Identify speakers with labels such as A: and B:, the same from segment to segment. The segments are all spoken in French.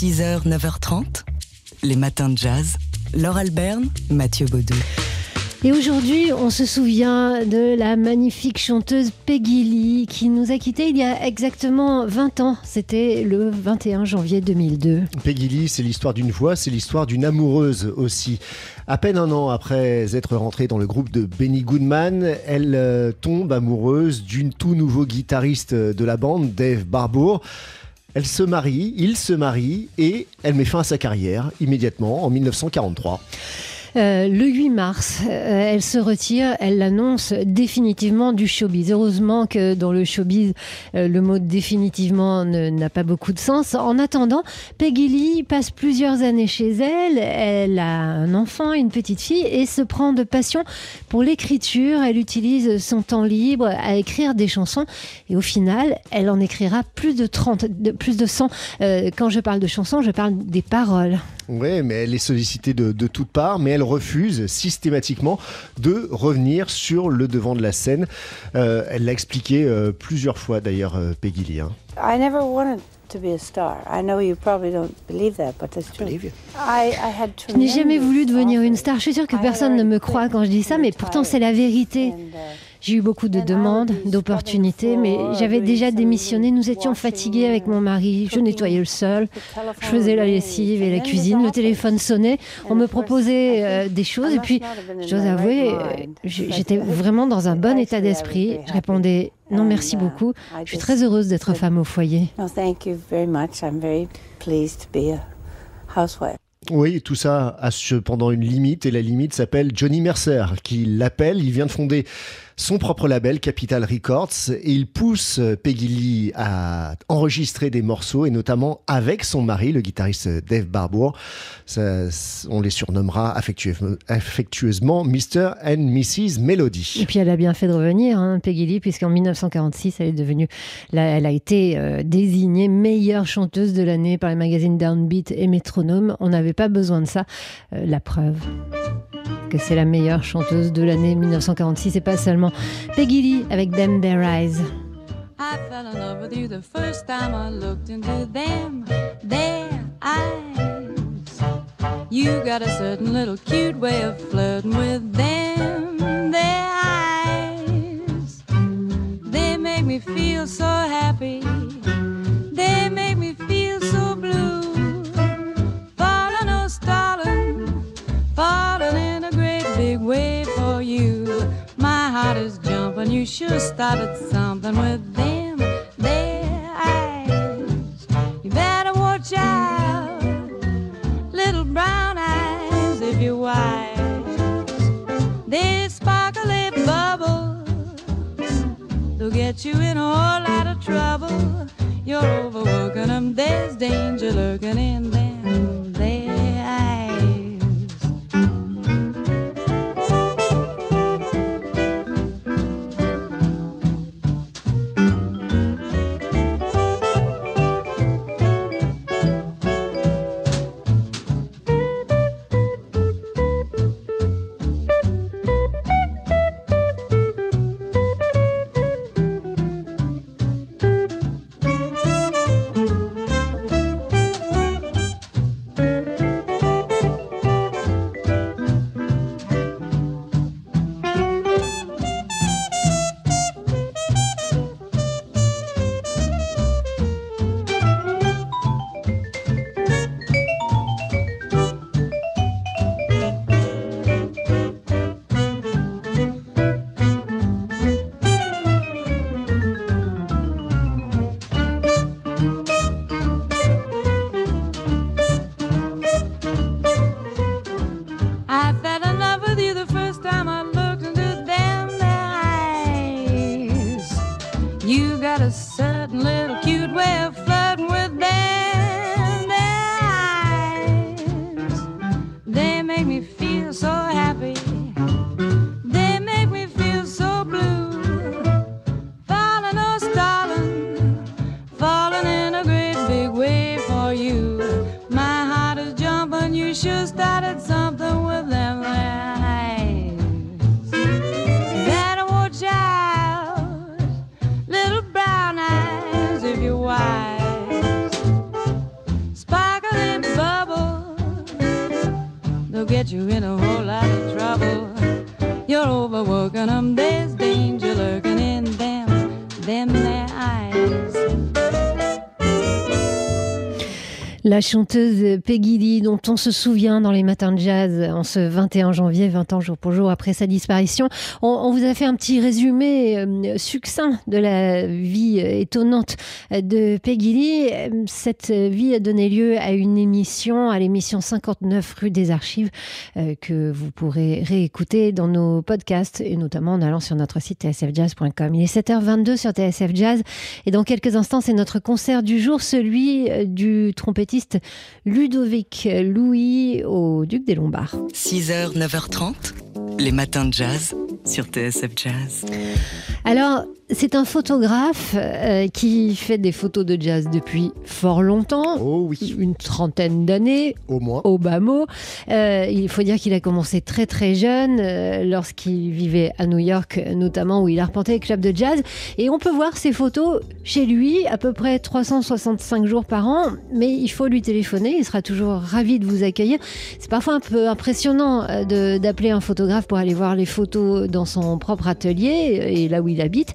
A: 6h, 9h30, les matins de jazz. Laure Alberne, Mathieu Baudou.
B: Et aujourd'hui, on se souvient de la magnifique chanteuse Peggy Lee qui nous a quittés il y a exactement 20 ans. C'était le 21 janvier 2002.
C: Peggy Lee, c'est l'histoire d'une voix, c'est l'histoire d'une amoureuse aussi. À peine un an après être rentrée dans le groupe de Benny Goodman, elle euh, tombe amoureuse d'une tout nouveau guitariste de la bande, Dave Barbour. Elle se marie, il se marie et elle met fin à sa carrière immédiatement en 1943.
B: Euh, le 8 mars, euh, elle se retire, elle l'annonce définitivement du showbiz. Heureusement que dans le showbiz, euh, le mot définitivement n'a pas beaucoup de sens. En attendant, Peggy Lee passe plusieurs années chez elle. Elle a un enfant, une petite fille et se prend de passion pour l'écriture. Elle utilise son temps libre à écrire des chansons et au final, elle en écrira plus de 30, de, plus de 100. quand je parle de chansons, je parle des paroles.
C: Oui, mais elle est sollicitée de, de toutes parts, mais elle refuse systématiquement de revenir sur le devant de la scène. Euh, elle l'a expliqué euh, plusieurs fois d'ailleurs, euh, Peggy Lee. Hein.
B: I never wanted to be a star. I know you probably don't believe that, but that's true. I, I had je n'ai jamais voulu devenir une star. Je suis sûre que personne ne me croit quand je dis ça, mais pourtant c'est la vérité. Uh, j'ai eu beaucoup de demandes, d'opportunités, mais j'avais déjà démissionné. Nous étions fatigués avec mon mari. Je nettoyais le sol, je faisais la lessive et la cuisine. Le téléphone sonnait. On me proposait euh, des choses. Et puis, je dois avouer, euh, j'étais vraiment dans un bon état d'esprit. Je répondais non, merci beaucoup. Je suis très heureuse d'être femme au foyer.
C: Oui, tout ça a cependant une limite et la limite s'appelle Johnny Mercer qui l'appelle. Il vient de fonder son propre label Capital Records et il pousse Peggy Lee à enregistrer des morceaux et notamment avec son mari, le guitariste Dave Barbour. on les surnommera affectueusement Mr. and Mrs. Melody.
B: Et puis elle a bien fait de revenir, hein, Peggy Lee, puisqu'en 1946, elle est devenue, elle a été euh, désignée meilleure chanteuse de l'année par les magazines Downbeat et Metronome. On n'avait pas besoin de ça. Euh, la preuve que c'est la meilleure chanteuse de l'année 1946 et pas seulement Peggy Lee avec Them Their Eyes. I fell in love with you the first time I looked into them, their eyes. You got a certain little cute way of flirting with them, their started something with them, their eyes. You better watch out, little brown eyes, if you're wise. They sparkly bubbles, they'll get you in a whole lot of trouble. You're overworking them, there's danger lurking in them. certainly Chanteuse Peggy Lee, dont on se souvient dans les matins de jazz en ce 21 janvier, 20 ans jour pour jour après sa disparition. On, vous a fait un petit résumé euh, succinct de la vie euh, étonnante de Peggy Lee. Cette vie a donné lieu à une émission, à l'émission 59 rue des Archives, euh, que vous pourrez réécouter dans nos podcasts et notamment en allant sur notre site tsfjazz.com. Il est 7h22 sur TSF Jazz et dans quelques instants, c'est notre concert du jour, celui du trompettiste Ludovic Louis au Duc des Lombards.
A: 6h, 9h30, les matins de jazz sur TSF Jazz.
B: Alors, c'est un photographe euh, qui fait des photos de jazz depuis fort longtemps.
C: Oh oui.
B: Une trentaine d'années.
C: Au moins.
B: Au bas mot. Euh, il faut dire qu'il a commencé très très jeune, euh, lorsqu'il vivait à New York, notamment, où il arpentait les clubs de jazz. Et on peut voir ses photos chez lui, à peu près 365 jours par an. Mais il faut lui téléphoner. Il sera toujours ravi de vous accueillir. C'est parfois un peu impressionnant d'appeler un photographe pour aller voir les photos dans son propre atelier et là où il habite.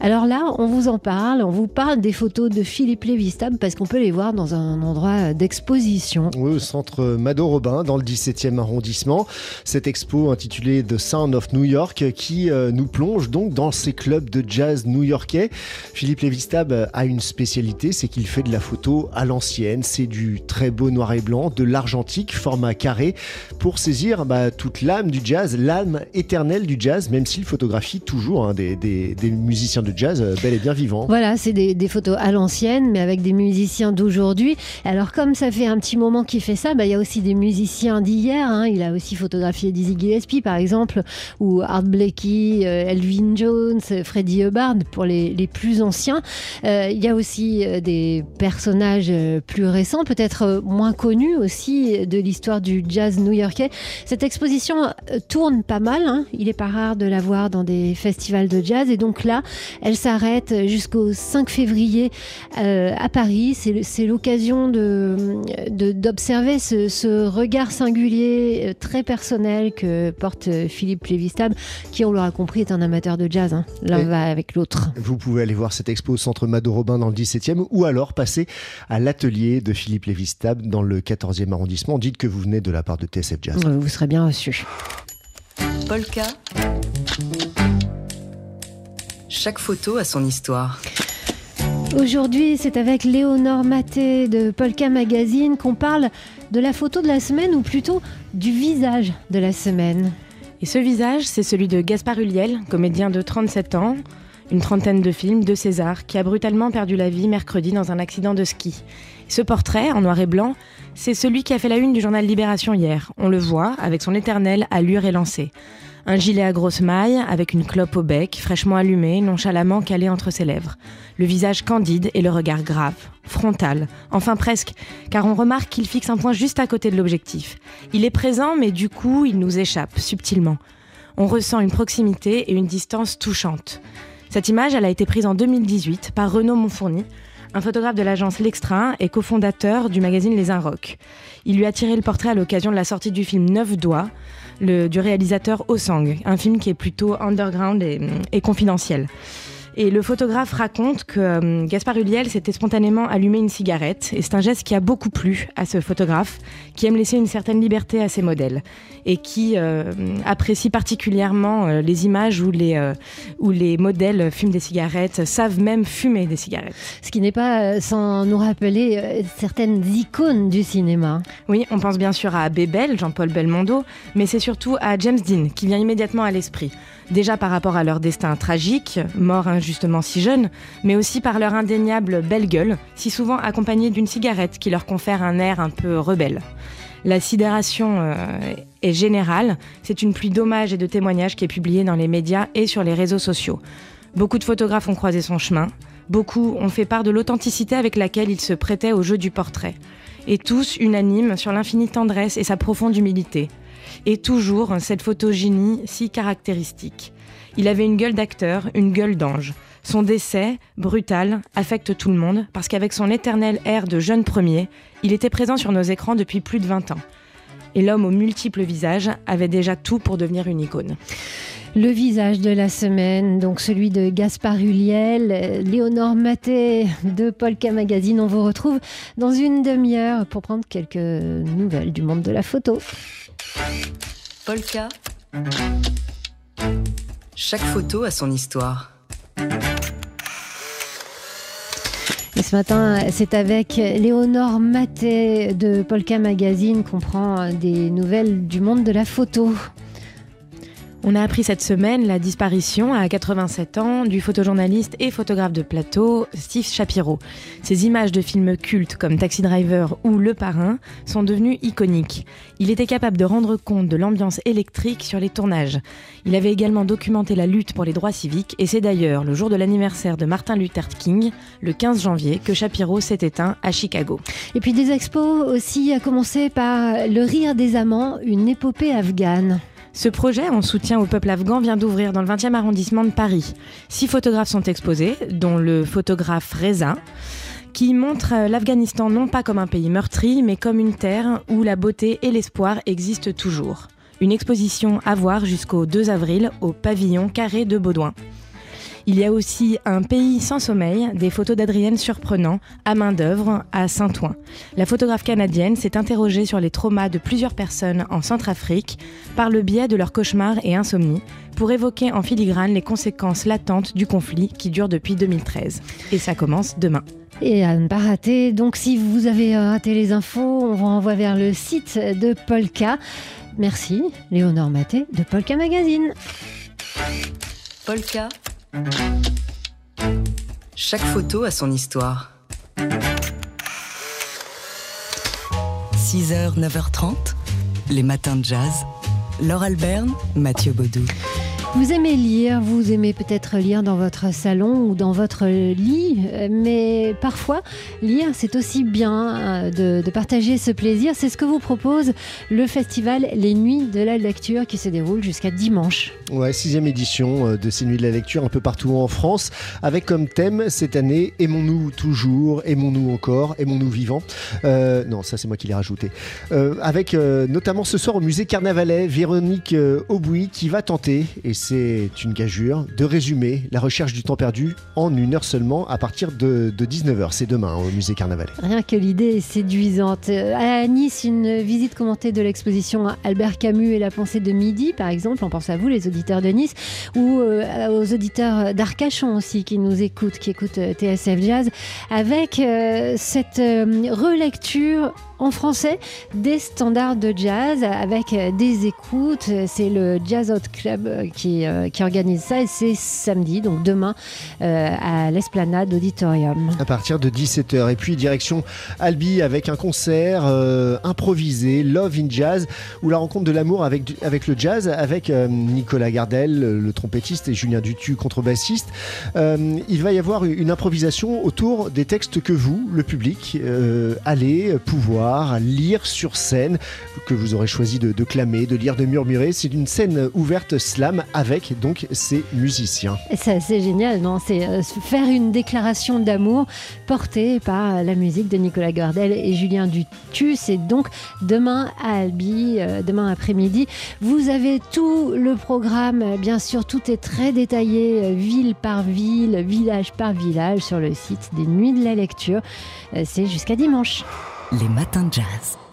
B: Alors là, on vous en parle, on vous parle des photos de Philippe Lévistab parce qu'on peut les voir dans un endroit d'exposition.
C: Oui, au centre Mado Robin, dans le 17e arrondissement. Cette expo intitulée The Sound of New York qui euh, nous plonge donc dans ces clubs de jazz new-yorkais. Philippe Lévistab a une spécialité, c'est qu'il fait de la photo à l'ancienne. C'est du très beau noir et blanc, de l'argentique, format carré, pour saisir bah, toute l'âme du jazz, l'âme éternelle du jazz, même s'il photographie toujours hein, des, des musiciens de jazz euh, bel et bien vivant.
B: Voilà, c'est des, photos à l'ancienne, mais avec des musiciens d'aujourd'hui. Alors, comme ça fait un petit moment qu'il fait ça, bah, il y a aussi des musiciens d'hier. Hein. Il a aussi photographié Dizzy Gillespie, par exemple, ou Art Blakey, euh, Elvin Jones, Freddie Hubbard, pour les, plus anciens. Euh, il y a aussi des personnages plus récents, peut-être moins connus aussi de l'histoire du jazz new-yorkais. Cette exposition tourne pas mal. Hein. Il est pas rare de la voir dans des festivals de jazz. Et donc là, elle s'arrête jusqu'au 5 février euh, à Paris. C'est l'occasion d'observer de, ce, regard singulier, euh, très personnel que porte Philippe Lévistab, qui, on l'aura compris, est un amateur de jazz. Hein. L'un va avec l'autre.
C: Vous pouvez aller voir cette expo au centre Mado Robin dans le 17e ou alors passer à l'atelier de Philippe Lévistab dans le 14e arrondissement. Dites que vous venez de la part de TSF Jazz.
B: Vous serez bien reçu.
A: Polka. Chaque photo a son histoire.
B: Aujourd'hui, c'est avec Léonore Maté de Polka Magazine qu'on parle de la photo de la semaine ou plutôt du visage de la semaine.
D: Et ce visage, c'est celui de Gaspard Huliel, comédien de 37 ans, une trentaine de films, de César, qui a brutalement perdu la vie mercredi dans un accident de ski. Ce portrait, en noir et blanc, c'est celui qui a fait la une du journal Libération hier. On le voit, avec son éternel allure élancée. Un gilet à grosse maille, avec une clope au bec, fraîchement allumée, nonchalamment calée entre ses lèvres. Le visage candide et le regard grave, frontal, enfin presque, car on remarque qu'il fixe un point juste à côté de l'objectif. Il est présent, mais du coup, il nous échappe, subtilement. On ressent une proximité et une distance touchante. Cette image, a été prise en 2018 par Renaud Monfourny, un photographe de l'agence L'Extra et cofondateur du magazine Les Inrocks. Il lui a tiré le portrait à l'occasion de la sortie du film Neuf Doigts, du réalisateur Osang, un film qui est plutôt underground et confidentiel. Et le photographe raconte que euh, Gaspard Huliel s'était spontanément allumé une cigarette. Et c'est un geste qui a beaucoup plu à ce photographe, qui aime laisser une certaine liberté à ses modèles. Et qui euh, apprécie particulièrement euh, les images où les, où les modèles fument des cigarettes, savent même fumer des cigarettes.
B: Ce qui n'est pas sans nous rappeler certaines icônes du cinéma.
D: Oui, on pense bien sûr à Bébel, Jean-Paul Belmondo, mais c'est surtout à James Dean qui vient immédiatement à l'esprit. Déjà par rapport à leur destin tragique, mort injustement si jeune, mais aussi par leur indéniable belle gueule, si souvent accompagnée d'une cigarette qui leur confère un air un peu rebelle. La sidération euh, est générale, c'est une pluie d'hommages et de témoignages qui est publiée dans les médias et sur les réseaux sociaux. Beaucoup de photographes ont croisé son chemin, beaucoup ont fait part de l'authenticité avec laquelle il se prêtait au jeu du portrait, et tous unanimes sur l'infinie tendresse et sa profonde humilité et toujours cette photogénie si caractéristique. Il avait une gueule d'acteur, une gueule d'ange. Son décès, brutal, affecte tout le monde parce qu'avec son éternel air de jeune premier, il était présent sur nos écrans depuis plus de 20 ans. Et l'homme aux multiples visages avait déjà tout pour devenir une icône.
B: Le visage de la semaine, donc celui de Gaspard Huliel, Léonore Maté de Polka Magazine. On vous retrouve dans une demi-heure pour prendre quelques nouvelles du monde de la photo.
A: Polka. Chaque photo a son histoire.
B: Ce matin, c'est avec Léonore Maté de Polka Magazine qu'on prend des nouvelles du monde de la photo.
D: On a appris cette semaine la disparition à 87 ans du photojournaliste et photographe de plateau Steve Shapiro. Ces images de films cultes comme Taxi Driver ou Le Parrain sont devenues iconiques. Il était capable de rendre compte de l'ambiance électrique sur les tournages. Il avait également documenté la lutte pour les droits civiques et c'est d'ailleurs le jour de l'anniversaire de Martin Luther King, le 15 janvier, que Shapiro s'est éteint à Chicago.
B: Et puis des expos aussi, à commencer par Le Rire des Amants, une épopée afghane.
D: Ce projet en soutien au peuple afghan vient d'ouvrir dans le 20e arrondissement de Paris. Six photographes sont exposés, dont le photographe Reza, qui montre l'Afghanistan non pas comme un pays meurtri, mais comme une terre où la beauté et l'espoir existent toujours. Une exposition à voir jusqu'au 2 avril au pavillon carré de Baudouin. Il y a aussi Un pays sans sommeil, des photos d'Adrienne surprenant, à main d'œuvre, à Saint-Ouen. La photographe canadienne s'est interrogée sur les traumas de plusieurs personnes en Centrafrique par le biais de leurs cauchemars et insomnies pour évoquer en filigrane les conséquences latentes du conflit qui dure depuis 2013. Et ça commence demain.
B: Et à ne pas rater, donc si vous avez raté les infos, on vous renvoie vers le site de Polka. Merci, Léonore Maté de Polka Magazine.
A: Polka. Chaque photo a son histoire. 6h, 9h30, les matins de jazz. Laure Alberne, Mathieu Baudou.
B: Vous aimez lire, vous aimez peut-être lire dans votre salon ou dans votre lit, mais parfois lire c'est aussi bien euh, de, partager ce plaisir. C'est ce que vous propose le festival Les Nuits de la Lecture qui se déroule jusqu'à dimanche.
C: Ouais, sixième édition euh, de ces nuits de la lecture un peu partout en France, avec comme thème cette année Aimons-nous toujours, aimons-nous encore, aimons-nous vivants? Euh, non, ça c'est moi qui l'ai rajouté. Euh, avec notamment ce soir au musée Carnavalet, Véronique Aubouy qui va tenter, et c'est une gageure, de résumer la recherche du temps perdu en une heure seulement à partir de, de 19h. C'est demain au musée Carnavalet.
B: Rien que l'idée est séduisante. Euh, À Nice, une visite commentée de l'exposition Albert Camus et la pensée de midi, par exemple. On pense à vous, les auditeurs de Nice, ou euh, aux auditeurs d'Arcachon aussi qui nous écoutent, qui écoutent euh, TSF Jazz, avec cette relecture en français des standards de jazz avec des écoutes. C'est le Jazz Out Club qui, euh, organise ça et c'est samedi, donc demain, euh, à l'Esplanade Auditorium.
C: à partir de 17h. Et puis direction Albi avec un concert euh, improvisé, Love in Jazz, où la rencontre de l'amour avec, avec le jazz, avec Nicolas Gardel, le, trompettiste, et Julien Dutu, contrebassiste. Il va y avoir une improvisation autour des textes que vous, le public, allez pouvoir lire sur scène, que vous aurez choisi de, clamer, de lire, de murmurer. C'est une scène ouverte slam avec donc ces musiciens.
B: C'est génial, non? C'est euh, faire une déclaration d'amour portée par la musique de Nicolas Gardel et Julien Dutu. C'est donc demain à Albi, euh, demain après-midi. Vous avez tout le programme, bien sûr, tout est très détaillé, euh, ville par ville, village par village, sur le site des Nuits de la Lecture. C'est jusqu'à dimanche.
A: Les matins de jazz.